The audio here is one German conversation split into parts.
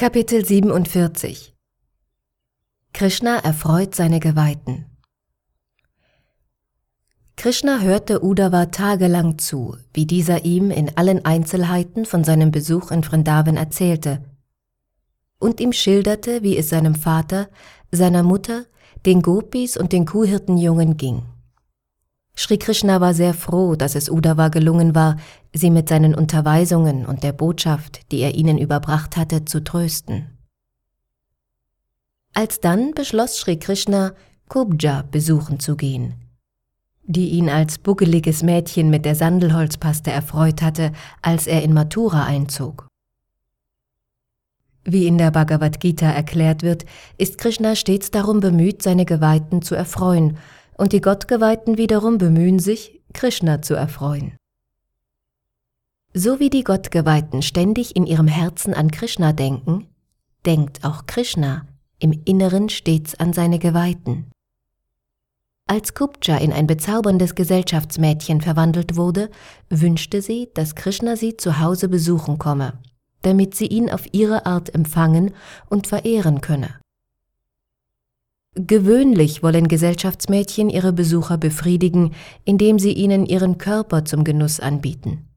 Kapitel 47 Krishna erfreut seine Geweihten Krishna hörte Uddhava tagelang zu, wie dieser ihm in allen Einzelheiten von seinem Besuch in Vrindavan erzählte und ihm schilderte, wie es seinem Vater, seiner Mutter, den Gopis und den Kuhhirtenjungen ging. Sri Krishna war sehr froh, dass es Uddhava gelungen war, sie mit seinen Unterweisungen und der Botschaft, die er ihnen überbracht hatte, zu trösten. Alsdann beschloss Sri Krishna, Kubja besuchen zu gehen, die ihn als buckeliges Mädchen mit der Sandelholzpaste erfreut hatte, als er in Mathura einzog. Wie in der Bhagavad Gita erklärt wird, ist Krishna stets darum bemüht, seine Geweihten zu erfreuen und die Gottgeweihten wiederum bemühen sich, Krishna zu erfreuen. So wie die Gottgeweihten ständig in ihrem Herzen an Krishna denken, denkt auch Krishna im Inneren stets an seine Geweihten. Als Kupcha in ein bezauberndes Gesellschaftsmädchen verwandelt wurde, wünschte sie, dass Krishna sie zu Hause besuchen komme, damit sie ihn auf ihre Art empfangen und verehren könne. Gewöhnlich wollen Gesellschaftsmädchen ihre Besucher befriedigen, indem sie ihnen ihren Körper zum Genuss anbieten.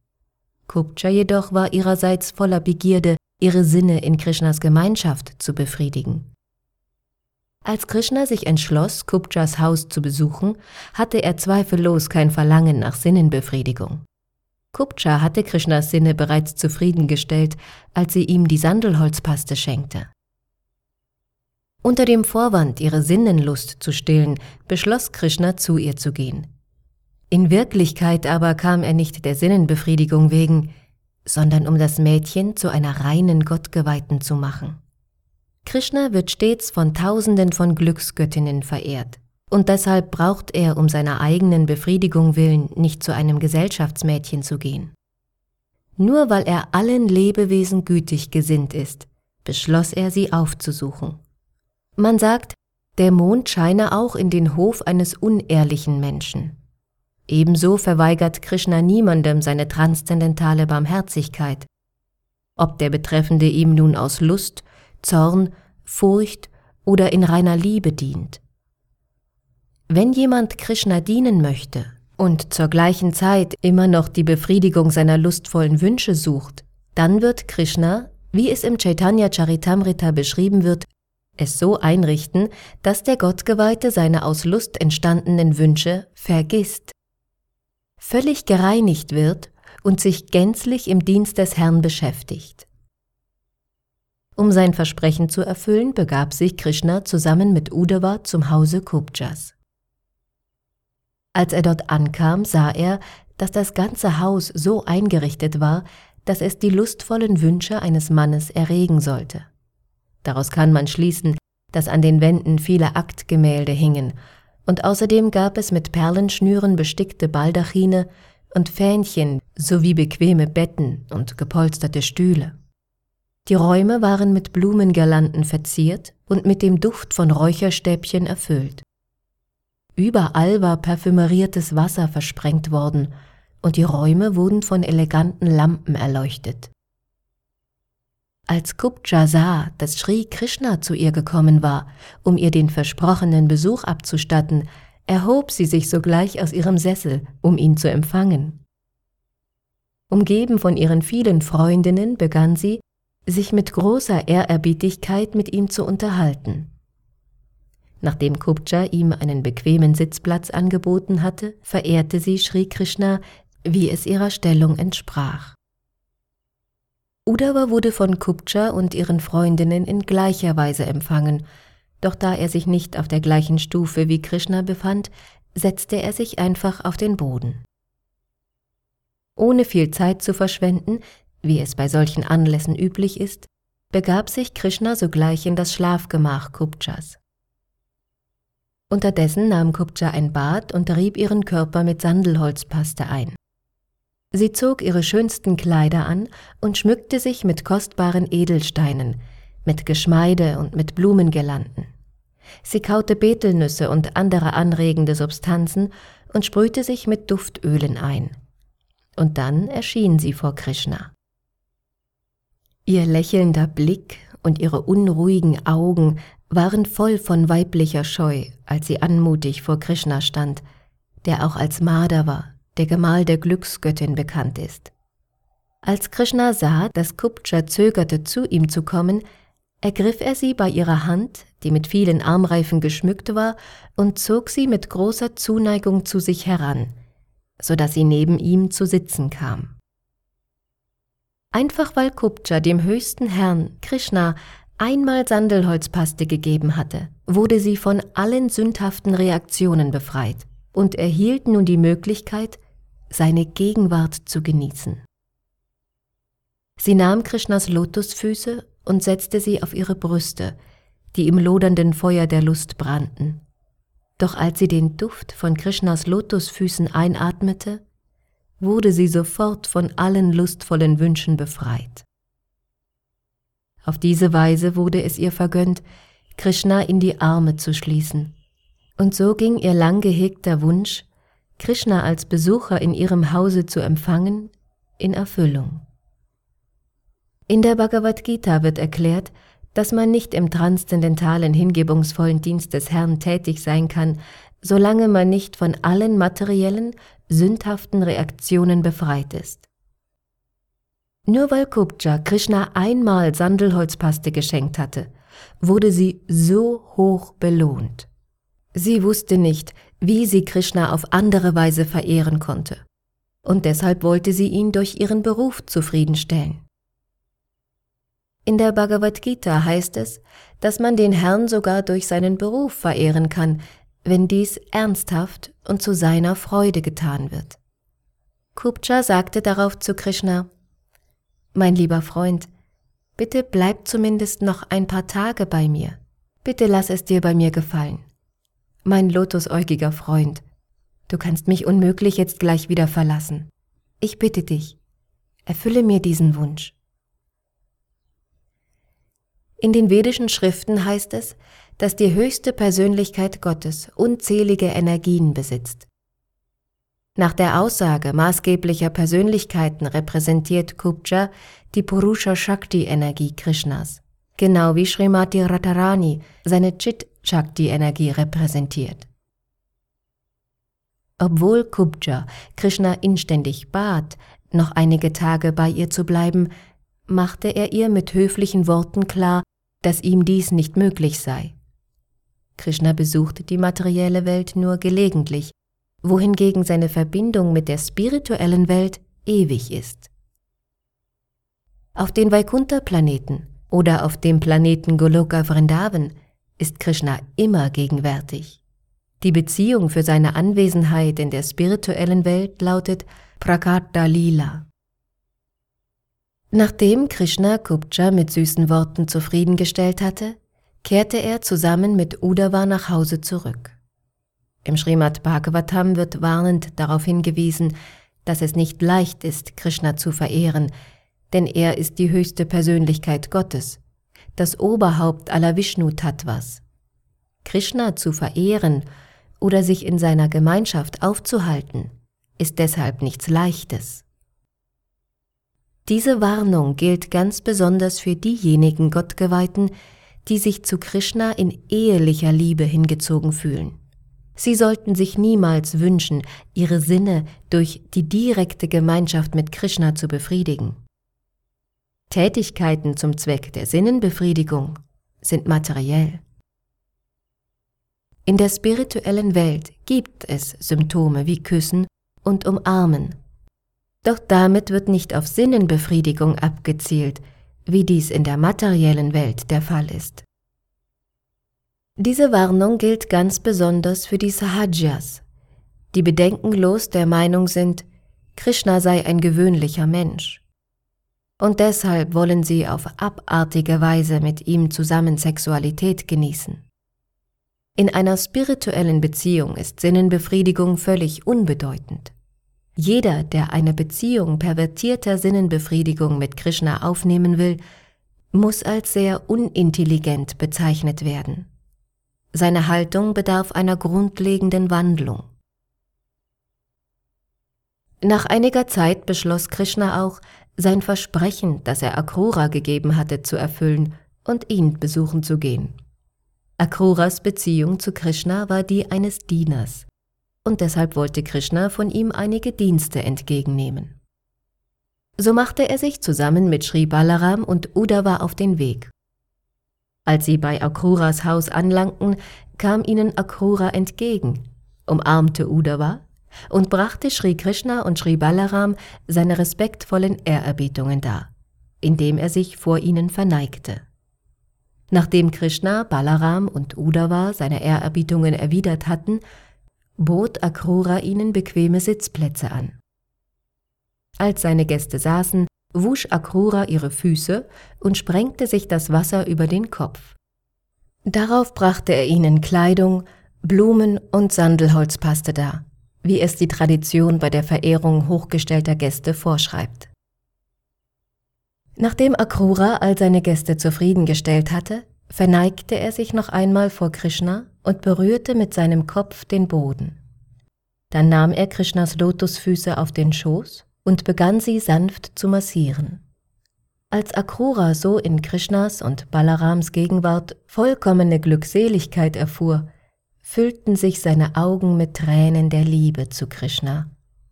Kupcha jedoch war ihrerseits voller Begierde, ihre Sinne in Krishnas Gemeinschaft zu befriedigen. Als Krishna sich entschloss, Kupchas Haus zu besuchen, hatte er zweifellos kein Verlangen nach Sinnenbefriedigung. Kupcha hatte Krishnas Sinne bereits zufriedengestellt, als sie ihm die Sandelholzpaste schenkte. Unter dem Vorwand, ihre Sinnenlust zu stillen, beschloss Krishna, zu ihr zu gehen. In Wirklichkeit aber kam er nicht der Sinnenbefriedigung wegen, sondern um das Mädchen zu einer reinen Gottgeweihten zu machen. Krishna wird stets von Tausenden von Glücksgöttinnen verehrt, und deshalb braucht er um seiner eigenen Befriedigung willen nicht zu einem Gesellschaftsmädchen zu gehen. Nur weil er allen Lebewesen gütig gesinnt ist, beschloss er sie aufzusuchen. Man sagt, der Mond scheine auch in den Hof eines unehrlichen Menschen. Ebenso verweigert Krishna niemandem seine transzendentale Barmherzigkeit. Ob der Betreffende ihm nun aus Lust, Zorn, Furcht oder in reiner Liebe dient. Wenn jemand Krishna dienen möchte und zur gleichen Zeit immer noch die Befriedigung seiner lustvollen Wünsche sucht, dann wird Krishna, wie es im Chaitanya Charitamrita beschrieben wird, es so einrichten, dass der Gottgeweihte seine aus Lust entstandenen Wünsche vergisst, völlig gereinigt wird und sich gänzlich im Dienst des Herrn beschäftigt. Um sein Versprechen zu erfüllen, begab sich Krishna zusammen mit Uddhava zum Hause Kupjas. Als er dort ankam, sah er, dass das ganze Haus so eingerichtet war, dass es die lustvollen Wünsche eines Mannes erregen sollte. Daraus kann man schließen, dass an den Wänden viele Aktgemälde hingen, und außerdem gab es mit Perlenschnüren bestickte Baldachine und Fähnchen sowie bequeme Betten und gepolsterte Stühle. Die Räume waren mit Blumengirlanden verziert und mit dem Duft von Räucherstäbchen erfüllt. Überall war parfümeriertes Wasser versprengt worden, und die Räume wurden von eleganten Lampen erleuchtet. Als Kupja sah, dass Sri Krishna zu ihr gekommen war, um ihr den versprochenen Besuch abzustatten, erhob sie sich sogleich aus ihrem Sessel, um ihn zu empfangen. Umgeben von ihren vielen Freundinnen begann sie, sich mit großer Ehrerbietigkeit mit ihm zu unterhalten. Nachdem Kupja ihm einen bequemen Sitzplatz angeboten hatte, verehrte sie Sri Krishna, wie es ihrer Stellung entsprach. Uddhava wurde von Kupcha und ihren Freundinnen in gleicher Weise empfangen, doch da er sich nicht auf der gleichen Stufe wie Krishna befand, setzte er sich einfach auf den Boden. Ohne viel Zeit zu verschwenden, wie es bei solchen Anlässen üblich ist, begab sich Krishna sogleich in das Schlafgemach Kupchas. Unterdessen nahm Kupcha ein Bad und rieb ihren Körper mit Sandelholzpaste ein. Sie zog ihre schönsten Kleider an und schmückte sich mit kostbaren Edelsteinen, mit Geschmeide und mit Blumengirlanden. Sie kaute Betelnüsse und andere anregende Substanzen und sprühte sich mit Duftölen ein. Und dann erschien sie vor Krishna. Ihr lächelnder Blick und ihre unruhigen Augen waren voll von weiblicher Scheu, als sie anmutig vor Krishna stand, der auch als Madhava, der Gemahl der Glücksgöttin, bekannt ist. Als Krishna sah, dass Kupcha zögerte, zu ihm zu kommen, ergriff er sie bei ihrer Hand, die mit vielen Armreifen geschmückt war, und zog sie mit großer Zuneigung zu sich heran, so dass sie neben ihm zu sitzen kam. Einfach weil Kupcha dem höchsten Herrn, Krishna, einmal Sandelholzpaste gegeben hatte, wurde sie von allen sündhaften Reaktionen befreit und erhielt nun die Möglichkeit, seine Gegenwart zu genießen. Sie nahm Krishnas Lotusfüße und setzte sie auf ihre Brüste, die im lodernden Feuer der Lust brannten. Doch als sie den Duft von Krishnas Lotusfüßen einatmete, wurde sie sofort von allen lustvollen Wünschen befreit. Auf diese Weise wurde es ihr vergönnt, Krishna in die Arme zu schließen. Und so ging ihr lang gehegter Wunsch, Krishna als Besucher in ihrem Hause zu empfangen, in Erfüllung. In der Bhagavad Gita wird erklärt, dass man nicht im transzendentalen, hingebungsvollen Dienst des Herrn tätig sein kann, solange man nicht von allen materiellen, sündhaften Reaktionen befreit ist. Nur weil Kupcha Krishna einmal Sandelholzpaste geschenkt hatte, wurde sie so hoch belohnt. Sie wusste nicht, wie sie Krishna auf andere Weise verehren konnte, und deshalb wollte sie ihn durch ihren Beruf zufriedenstellen. In der Bhagavad Gita heißt es, dass man den Herrn sogar durch seinen Beruf verehren kann, wenn dies ernsthaft und zu seiner Freude getan wird. Kupcha sagte darauf zu Krishna, Mein lieber Freund, bitte bleib zumindest noch ein paar Tage bei mir. Bitte lass es dir bei mir gefallen. Mein lotusäugiger Freund, du kannst mich unmöglich jetzt gleich wieder verlassen. Ich bitte dich, erfülle mir diesen Wunsch. In den vedischen Schriften heißt es, dass die höchste Persönlichkeit Gottes unzählige Energien besitzt. Nach der Aussage maßgeblicher Persönlichkeiten repräsentiert Kubja die Purusha Shakti Energie Krishnas, genau wie Srimati Radharani seine Chit Shakti Energie repräsentiert. Obwohl Kubja Krishna inständig bat, noch einige Tage bei ihr zu bleiben, machte er ihr mit höflichen Worten klar, dass ihm dies nicht möglich sei. Krishna besuchte die materielle Welt nur gelegentlich, wohingegen seine Verbindung mit der spirituellen Welt ewig ist. Auf den Vaikuntha-Planeten oder auf dem Planeten Goloka Vrindavan ist Krishna immer gegenwärtig. Die Beziehung für seine Anwesenheit in der spirituellen Welt lautet Prakata Lila. Nachdem Krishna Kupcha mit süßen Worten zufriedengestellt hatte, kehrte er zusammen mit Uddhava nach Hause zurück. Im Srimad Bhagavatam wird warnend darauf hingewiesen, dass es nicht leicht ist, Krishna zu verehren, denn er ist die höchste Persönlichkeit Gottes, das Oberhaupt aller Vishnu-Tattvas. Krishna zu verehren oder sich in seiner Gemeinschaft aufzuhalten, ist deshalb nichts Leichtes. Diese Warnung gilt ganz besonders für diejenigen Gottgeweihten, die sich zu Krishna in ehelicher Liebe hingezogen fühlen. Sie sollten sich niemals wünschen, ihre Sinne durch die direkte Gemeinschaft mit Krishna zu befriedigen. Tätigkeiten zum Zweck der Sinnenbefriedigung sind materiell. In der spirituellen Welt gibt es Symptome wie Küssen und Umarmen, doch damit wird nicht auf Sinnenbefriedigung abgezielt, wie dies in der materiellen Welt der Fall ist. Diese Warnung gilt ganz besonders für die Sahajas, die bedenkenlos der Meinung sind, Krishna sei ein gewöhnlicher Mensch. Und deshalb wollen sie auf abartige Weise mit ihm zusammen Sexualität genießen. In einer spirituellen Beziehung ist Sinnenbefriedigung völlig unbedeutend. Jeder, der eine Beziehung pervertierter Sinnenbefriedigung mit Krishna aufnehmen will, muss als sehr unintelligent bezeichnet werden. Seine Haltung bedarf einer grundlegenden Wandlung. Nach einiger Zeit beschloss Krishna auch, sein Versprechen, das er Akrura gegeben hatte, zu erfüllen und ihn besuchen zu gehen. Akruras Beziehung zu Krishna war die eines Dieners, und deshalb wollte Krishna von ihm einige Dienste entgegennehmen. So machte er sich zusammen mit Sri Balaram und Uddhava auf den Weg. Als sie bei Akruras Haus anlangten, kam ihnen Akrura entgegen, umarmte Uddhava und brachte Sri Krishna und Sri Balaram seine respektvollen Ehrerbietungen dar, indem er sich vor ihnen verneigte. Nachdem Krishna, Balaram und Uddhava seine Ehrerbietungen erwidert hatten, bot Akrura ihnen bequeme Sitzplätze an. Als seine Gäste saßen, wusch Akrura ihre Füße und sprengte sich das Wasser über den Kopf. Darauf brachte er ihnen Kleidung, Blumen und Sandelholzpaste dar, wie es die Tradition bei der Verehrung hochgestellter Gäste vorschreibt. Nachdem Akrura all seine Gäste zufriedengestellt hatte, verneigte er sich noch einmal vor Krishna und berührte mit seinem Kopf den Boden. Dann nahm er Krishnas Lotusfüße auf den Schoß und begann sie sanft zu massieren. Als Akrura so in Krishnas und Balarams Gegenwart vollkommene Glückseligkeit erfuhr, füllten sich seine Augen mit Tränen der Liebe zu Krishna,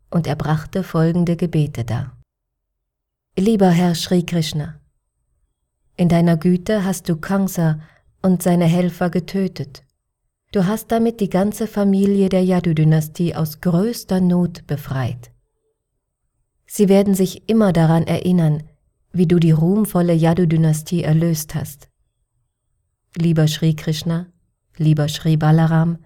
und er brachte folgende Gebete dar. Lieber Herr Sri Krishna, in deiner Güte hast du Kamsa und seine Helfer getötet. Du hast damit die ganze Familie der Yadu-Dynastie aus größter Not befreit. Sie werden sich immer daran erinnern, wie du die ruhmvolle Yadu-Dynastie erlöst hast. Lieber Sri Krishna, lieber Sri Balaram,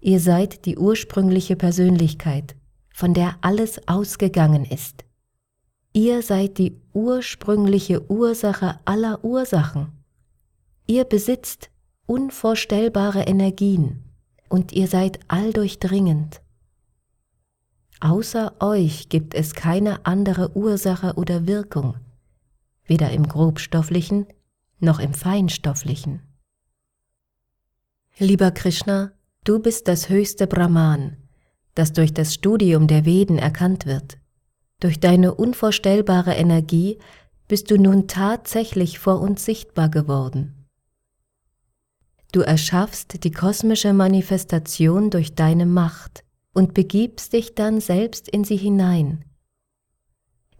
ihr seid die ursprüngliche Persönlichkeit, von der alles ausgegangen ist. Ihr seid die ursprüngliche Ursache aller Ursachen. Ihr besitzt unvorstellbare Energien und ihr seid alldurchdringend. Außer euch gibt es keine andere Ursache oder Wirkung, weder im grobstofflichen noch im feinstofflichen. Lieber Krishna, du bist das höchste Brahman, das durch das Studium der Veden erkannt wird. Durch deine unvorstellbare Energie bist du nun tatsächlich vor uns sichtbar geworden. Du erschaffst die kosmische Manifestation durch deine Macht und begibst dich dann selbst in sie hinein.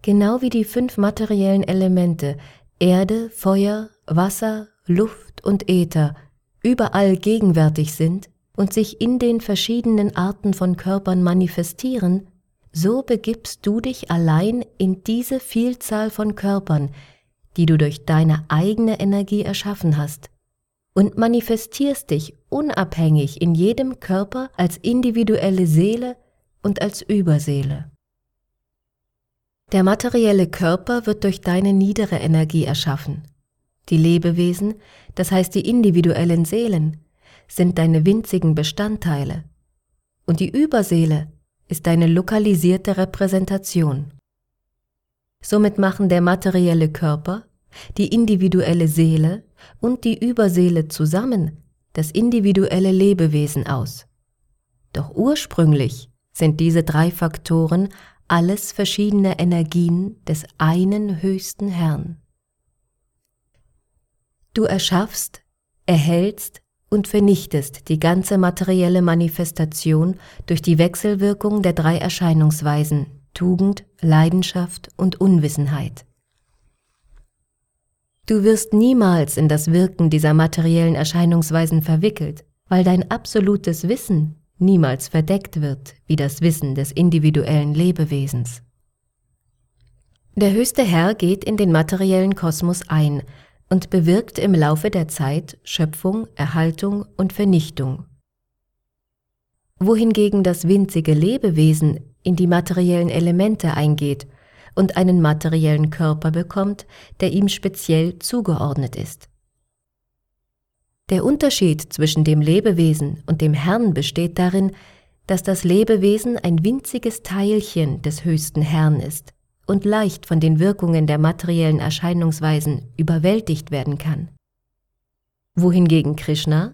Genau wie die fünf materiellen Elemente Erde, Feuer, Wasser, Luft und Äther überall gegenwärtig sind und sich in den verschiedenen Arten von Körpern manifestieren, so begibst du dich allein in diese Vielzahl von Körpern, die du durch deine eigene Energie erschaffen hast, und manifestierst dich unabhängig in jedem Körper als individuelle Seele und als Überseele. Der materielle Körper wird durch deine niedere Energie erschaffen. Die Lebewesen, das heißt die individuellen Seelen, sind deine winzigen Bestandteile. Und die Überseele ist eine lokalisierte Repräsentation. Somit machen der materielle Körper, die individuelle Seele und die Überseele zusammen das individuelle Lebewesen aus. Doch ursprünglich sind diese drei Faktoren alles verschiedene Energien des einen höchsten Herrn. Du erschaffst, erhältst und vernichtest die ganze materielle Manifestation durch die Wechselwirkung der drei Erscheinungsweisen Tugend, Leidenschaft und Unwissenheit. Du wirst niemals in das Wirken dieser materiellen Erscheinungsweisen verwickelt, weil dein absolutes Wissen niemals verdeckt wird wie das Wissen des individuellen Lebewesens. Der höchste Herr geht in den materiellen Kosmos ein und bewirkt im Laufe der Zeit Schöpfung, Erhaltung und Vernichtung. Wohingegen das winzige Lebewesen in die materiellen Elemente eingeht und einen materiellen Körper bekommt, der ihm speziell zugeordnet ist. Der Unterschied zwischen dem Lebewesen und dem Herrn besteht darin, dass das Lebewesen ein winziges Teilchen des höchsten Herrn ist und leicht von den Wirkungen der materiellen Erscheinungsweisen überwältigt werden kann. Wohingegen Krishna,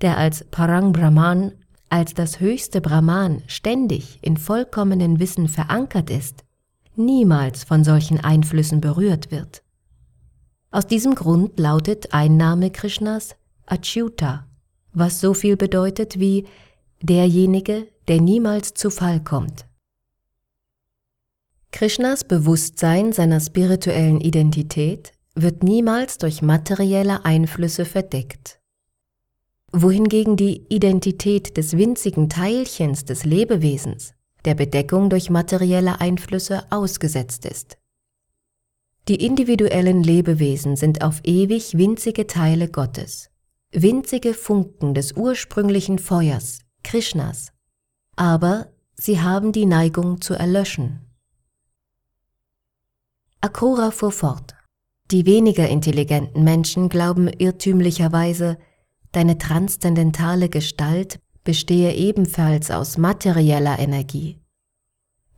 der als Parang Brahman, als das höchste Brahman ständig in vollkommenen Wissen verankert ist, niemals von solchen Einflüssen berührt wird. Aus diesem Grund lautet ein Name Krishnas Achyuta, was so viel bedeutet wie derjenige, der niemals zu Fall kommt. Krishnas Bewusstsein seiner spirituellen Identität wird niemals durch materielle Einflüsse verdeckt. Wohingegen die Identität des winzigen Teilchens des Lebewesens der Bedeckung durch materielle Einflüsse ausgesetzt ist. Die individuellen Lebewesen sind auf ewig winzige Teile Gottes, winzige Funken des ursprünglichen Feuers, Krishnas, aber sie haben die Neigung zu erlöschen. Akura fuhr fort. Die weniger intelligenten Menschen glauben irrtümlicherweise, deine transzendentale Gestalt bestehe ebenfalls aus materieller Energie.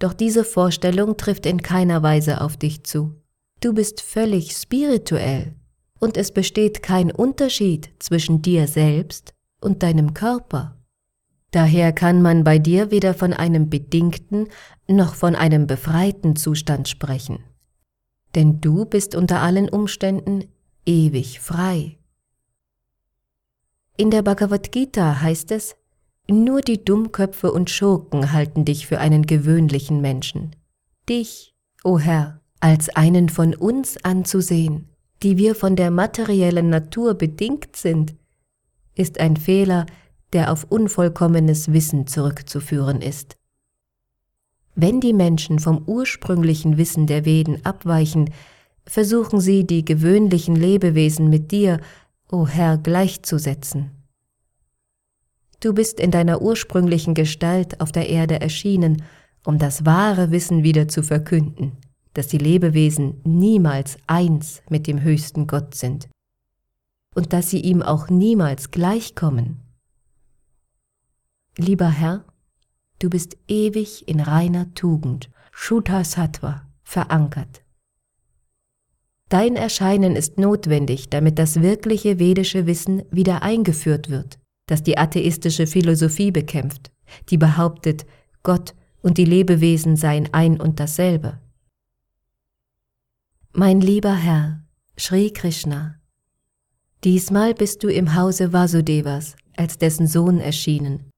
Doch diese Vorstellung trifft in keiner Weise auf dich zu. Du bist völlig spirituell und es besteht kein Unterschied zwischen dir selbst und deinem Körper. Daher kann man bei dir weder von einem bedingten noch von einem befreiten Zustand sprechen. Denn du bist unter allen Umständen ewig frei. In der Bhagavad Gita heißt es, nur die Dummköpfe und Schurken halten dich für einen gewöhnlichen Menschen. Dich, o oh Herr, als einen von uns anzusehen, die wir von der materiellen Natur bedingt sind, ist ein Fehler, der auf unvollkommenes Wissen zurückzuführen ist. Wenn die Menschen vom ursprünglichen Wissen der Veden abweichen, versuchen sie die gewöhnlichen Lebewesen mit dir, o oh Herr, gleichzusetzen. Du bist in deiner ursprünglichen Gestalt auf der Erde erschienen, um das wahre Wissen wieder zu verkünden, dass die Lebewesen niemals eins mit dem höchsten Gott sind und dass sie ihm auch niemals gleichkommen. Lieber Herr, du bist ewig in reiner Tugend, Shuddha Sattva, verankert. Dein Erscheinen ist notwendig, damit das wirkliche vedische Wissen wieder eingeführt wird das die atheistische Philosophie bekämpft, die behauptet, Gott und die Lebewesen seien ein und dasselbe. Mein lieber Herr, Sri Krishna, diesmal bist du im Hause Vasudevas als dessen Sohn erschienen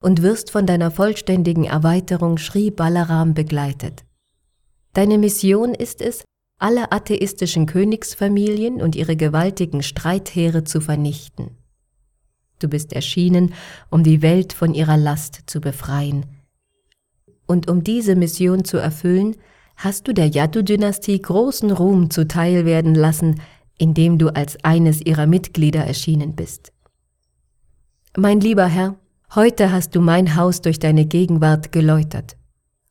und wirst von deiner vollständigen Erweiterung Sri Balaram begleitet. Deine Mission ist es, alle atheistischen Königsfamilien und ihre gewaltigen Streithähre zu vernichten. Du bist erschienen, um die Welt von ihrer Last zu befreien. Und um diese Mission zu erfüllen, hast du der Yadu-Dynastie großen Ruhm zuteil werden lassen, indem du als eines ihrer Mitglieder erschienen bist. Mein lieber Herr, heute hast du mein Haus durch deine Gegenwart geläutert,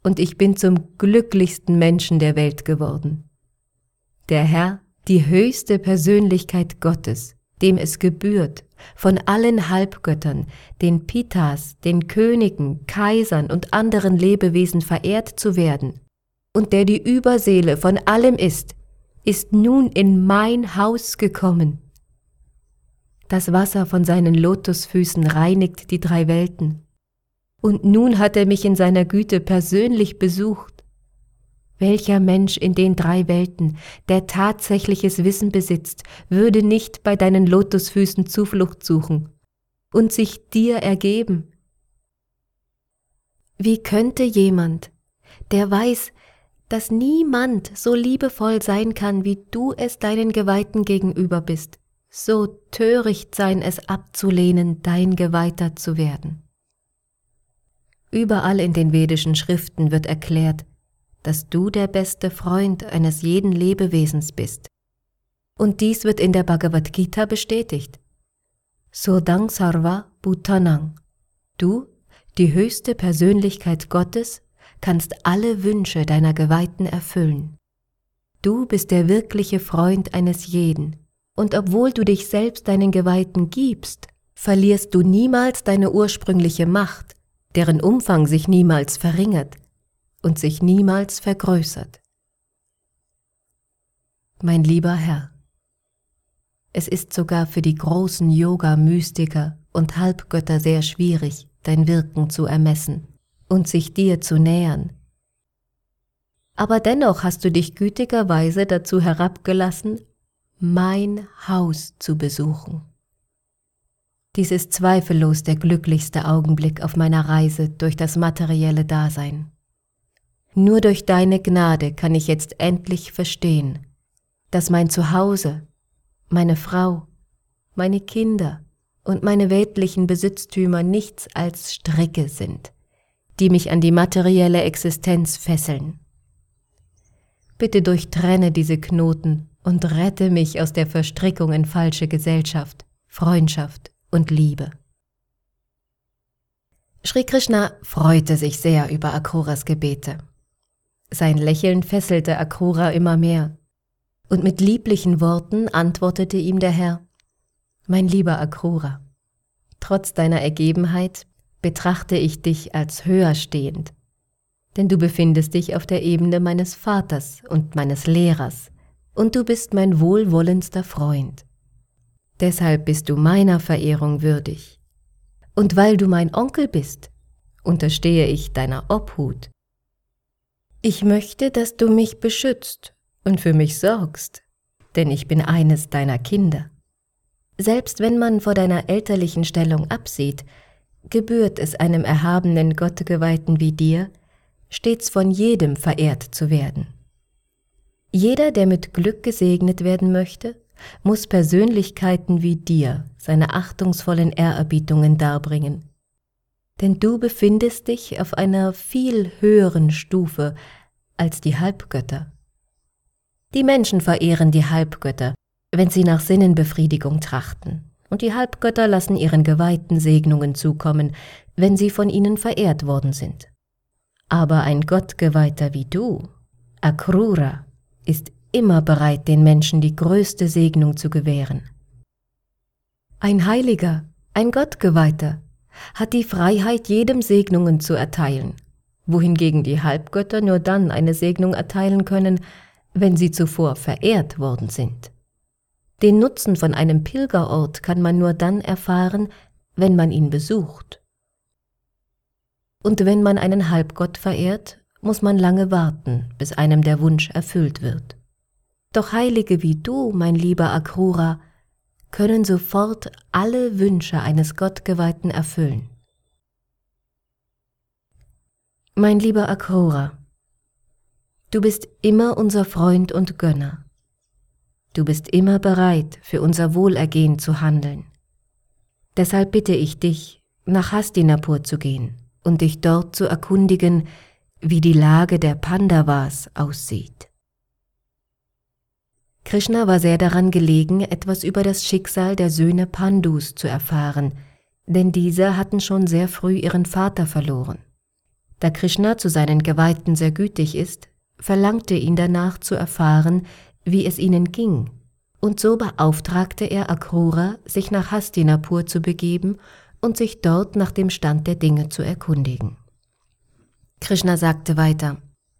und ich bin zum glücklichsten Menschen der Welt geworden. Der Herr, die höchste Persönlichkeit Gottes, dem es gebührt, von allen Halbgöttern, den Pitas, den Königen, Kaisern und anderen Lebewesen verehrt zu werden, und der die Überseele von allem ist, ist nun in mein Haus gekommen. Das Wasser von seinen Lotusfüßen reinigt die drei Welten, und nun hat er mich in seiner Güte persönlich besucht welcher Mensch in den drei Welten, der tatsächliches Wissen besitzt, würde nicht bei deinen Lotusfüßen Zuflucht suchen und sich dir ergeben? Wie könnte jemand, der weiß, dass niemand so liebevoll sein kann, wie du es deinen Geweihten gegenüber bist, so töricht sein, es abzulehnen, dein Geweihter zu werden? Überall in den vedischen Schriften wird erklärt, dass du der beste Freund eines jeden Lebewesens bist. Und dies wird in der Bhagavad Gita bestätigt. Sodang Sarva Bhutanang. Du, die höchste Persönlichkeit Gottes, kannst alle Wünsche deiner Geweihten erfüllen. Du bist der wirkliche Freund eines jeden, und obwohl du dich selbst deinen Geweihten gibst, verlierst du niemals deine ursprüngliche Macht, deren Umfang sich niemals verringert, und sich niemals vergrößert. Mein lieber Herr, es ist sogar für die großen Yoga-Mystiker und Halbgötter sehr schwierig, dein Wirken zu ermessen und sich dir zu nähern. Aber dennoch hast du dich gütigerweise dazu herabgelassen, mein Haus zu besuchen. Dies ist zweifellos der glücklichste Augenblick auf meiner Reise durch das materielle Dasein. Nur durch deine Gnade kann ich jetzt endlich verstehen, dass mein Zuhause, meine Frau, meine Kinder und meine weltlichen Besitztümer nichts als Stricke sind, die mich an die materielle Existenz fesseln. Bitte durchtrenne diese Knoten und rette mich aus der Verstrickung in falsche Gesellschaft, Freundschaft und Liebe. Sri Krishna freute sich sehr über Akruras Gebete. Sein Lächeln fesselte Akrura immer mehr, und mit lieblichen Worten antwortete ihm der Herr, Mein lieber Akrura, trotz deiner Ergebenheit betrachte ich dich als höher stehend, denn du befindest dich auf der Ebene meines Vaters und meines Lehrers, und du bist mein wohlwollendster Freund. Deshalb bist du meiner Verehrung würdig. Und weil du mein Onkel bist, unterstehe ich deiner Obhut. Ich möchte, dass du mich beschützt und für mich sorgst, denn ich bin eines deiner Kinder. Selbst wenn man vor deiner elterlichen Stellung absieht, gebührt es einem erhabenen Gottgeweihten wie dir, stets von jedem verehrt zu werden. Jeder, der mit Glück gesegnet werden möchte, muss Persönlichkeiten wie dir seine achtungsvollen Ehrerbietungen darbringen. Denn du befindest dich auf einer viel höheren Stufe als die Halbgötter. Die Menschen verehren die Halbgötter, wenn sie nach Sinnenbefriedigung trachten, und die Halbgötter lassen ihren Geweihten Segnungen zukommen, wenn sie von ihnen verehrt worden sind. Aber ein Gottgeweihter wie du, Akrura, ist immer bereit, den Menschen die größte Segnung zu gewähren. Ein Heiliger, ein Gottgeweihter, hat die Freiheit, jedem Segnungen zu erteilen, wohingegen die Halbgötter nur dann eine Segnung erteilen können, wenn sie zuvor verehrt worden sind. Den Nutzen von einem Pilgerort kann man nur dann erfahren, wenn man ihn besucht. Und wenn man einen Halbgott verehrt, muss man lange warten, bis einem der Wunsch erfüllt wird. Doch Heilige wie du, mein lieber Akrura, können sofort alle Wünsche eines Gottgeweihten erfüllen. Mein lieber Akrura, du bist immer unser Freund und Gönner. Du bist immer bereit, für unser Wohlergehen zu handeln. Deshalb bitte ich dich, nach Hastinapur zu gehen und dich dort zu erkundigen, wie die Lage der Pandavas aussieht. Krishna war sehr daran gelegen, etwas über das Schicksal der Söhne Pandus zu erfahren, denn diese hatten schon sehr früh ihren Vater verloren. Da Krishna zu seinen Geweihten sehr gütig ist, verlangte ihn danach zu erfahren, wie es ihnen ging, und so beauftragte er Akrura, sich nach Hastinapur zu begeben und sich dort nach dem Stand der Dinge zu erkundigen. Krishna sagte weiter,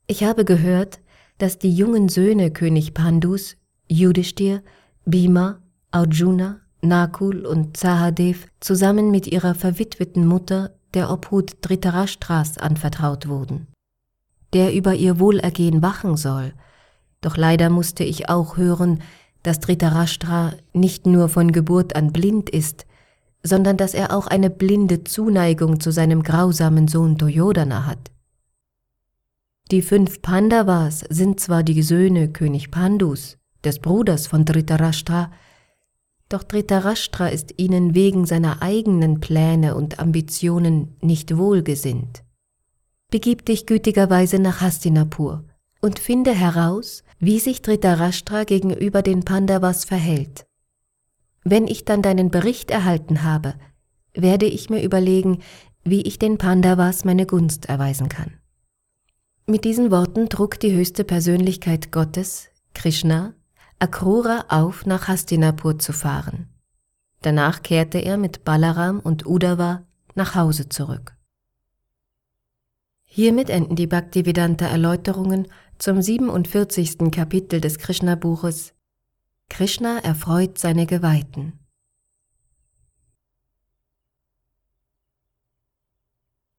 ich habe gehört, dass die jungen Söhne König Pandus Yudhishthir, Bhima, Arjuna, Nakul und Sahadev zusammen mit ihrer verwitweten Mutter der Obhut Dhritarashtras anvertraut wurden, der über ihr Wohlergehen wachen soll. Doch leider musste ich auch hören, dass Dhritarashtra nicht nur von Geburt an blind ist, sondern dass er auch eine blinde Zuneigung zu seinem grausamen Sohn Duryodhana hat. Die fünf Pandavas sind zwar die Söhne König Pandus, des Bruders von Dhritarashtra, doch Dhritarashtra ist ihnen wegen seiner eigenen Pläne und Ambitionen nicht wohlgesinnt. Begib dich gütigerweise nach Hastinapur und finde heraus, wie sich Dhritarashtra gegenüber den Pandavas verhält. Wenn ich dann deinen Bericht erhalten habe, werde ich mir überlegen, wie ich den Pandavas meine Gunst erweisen kann. Mit diesen Worten trug die höchste Persönlichkeit Gottes, Krishna, Akrura auf, nach Hastinapur zu fahren. Danach kehrte er mit Balaram und Udava nach Hause zurück. Hiermit enden die Bhaktivedanta Erläuterungen zum 47. Kapitel des Krishna-Buches Krishna erfreut seine Geweihten.